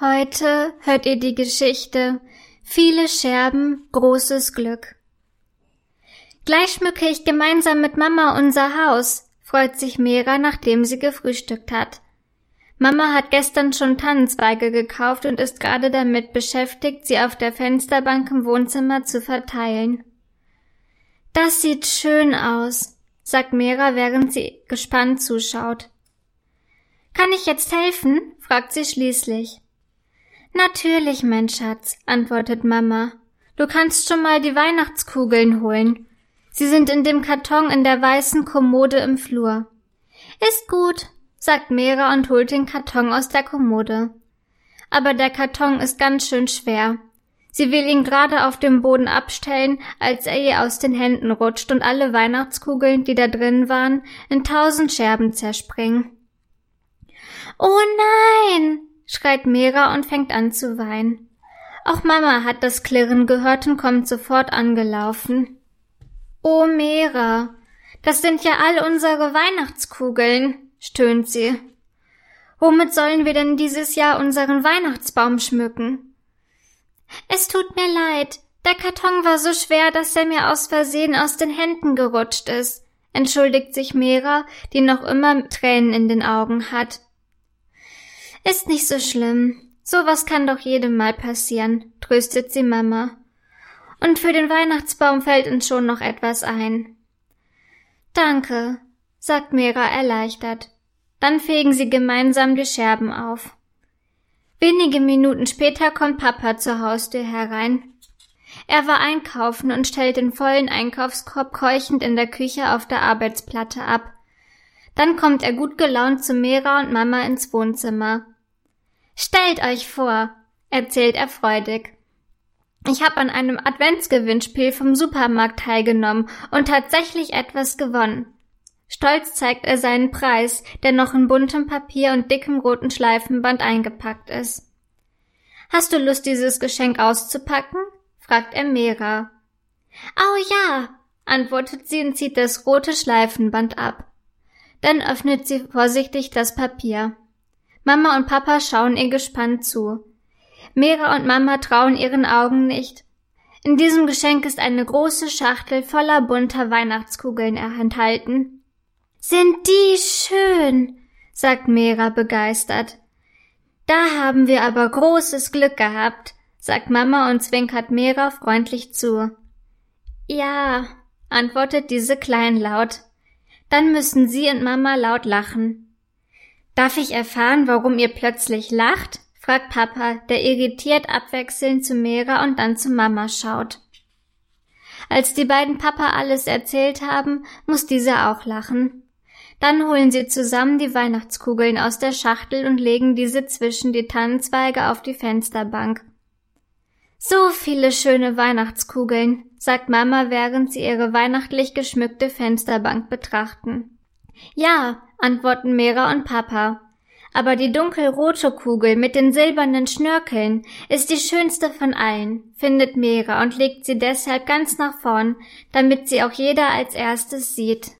Heute hört ihr die Geschichte Viele Scherben, großes Glück. Gleich schmücke ich gemeinsam mit Mama unser Haus, freut sich Mera, nachdem sie gefrühstückt hat. Mama hat gestern schon Tannenzweige gekauft und ist gerade damit beschäftigt, sie auf der Fensterbank im Wohnzimmer zu verteilen. Das sieht schön aus, sagt Mera, während sie gespannt zuschaut. Kann ich jetzt helfen? fragt sie schließlich. Natürlich, mein Schatz, antwortet Mama. Du kannst schon mal die Weihnachtskugeln holen. Sie sind in dem Karton in der weißen Kommode im Flur. Ist gut, sagt Mera und holt den Karton aus der Kommode. Aber der Karton ist ganz schön schwer. Sie will ihn gerade auf dem Boden abstellen, als er ihr aus den Händen rutscht und alle Weihnachtskugeln, die da drin waren, in tausend Scherben zerspringen. Oh nein! Schreit Mera und fängt an zu weinen. Auch Mama hat das Klirren gehört und kommt sofort angelaufen. Oh Mera, das sind ja all unsere Weihnachtskugeln, stöhnt sie. Womit sollen wir denn dieses Jahr unseren Weihnachtsbaum schmücken? Es tut mir leid, der Karton war so schwer, dass er mir aus Versehen aus den Händen gerutscht ist, entschuldigt sich Mera, die noch immer Tränen in den Augen hat. Ist nicht so schlimm. Sowas kann doch jedem mal passieren, tröstet sie Mama. Und für den Weihnachtsbaum fällt uns schon noch etwas ein. Danke, sagt Mera erleichtert. Dann fegen sie gemeinsam die Scherben auf. Wenige Minuten später kommt Papa zur Haustür herein. Er war einkaufen und stellt den vollen Einkaufskorb keuchend in der Küche auf der Arbeitsplatte ab. Dann kommt er gut gelaunt zu Mera und Mama ins Wohnzimmer. Stellt euch vor, erzählt er freudig. Ich habe an einem Adventsgewinnspiel vom Supermarkt teilgenommen und tatsächlich etwas gewonnen. Stolz zeigt er seinen Preis, der noch in buntem Papier und dickem roten Schleifenband eingepackt ist. Hast du Lust, dieses Geschenk auszupacken? fragt er Mera. Oh ja, antwortet sie und zieht das rote Schleifenband ab. Dann öffnet sie vorsichtig das Papier. Mama und Papa schauen ihr gespannt zu. Mera und Mama trauen ihren Augen nicht. In diesem Geschenk ist eine große Schachtel voller bunter Weihnachtskugeln enthalten. Sind die schön, sagt Mera begeistert. Da haben wir aber großes Glück gehabt, sagt Mama und zwinkert Mera freundlich zu. Ja, antwortet diese kleinlaut. Dann müssen sie und Mama laut lachen. Darf ich erfahren, warum ihr plötzlich lacht? fragt Papa, der irritiert abwechselnd zu Mera und dann zu Mama schaut. Als die beiden Papa alles erzählt haben, muss dieser auch lachen. Dann holen sie zusammen die Weihnachtskugeln aus der Schachtel und legen diese zwischen die Tannenzweige auf die Fensterbank. So viele schöne Weihnachtskugeln, sagt Mama, während sie ihre weihnachtlich geschmückte Fensterbank betrachten. Ja, antworten Mera und Papa. Aber die dunkelrote Kugel mit den silbernen Schnörkeln ist die schönste von allen, findet Mera und legt sie deshalb ganz nach vorn, damit sie auch jeder als erstes sieht.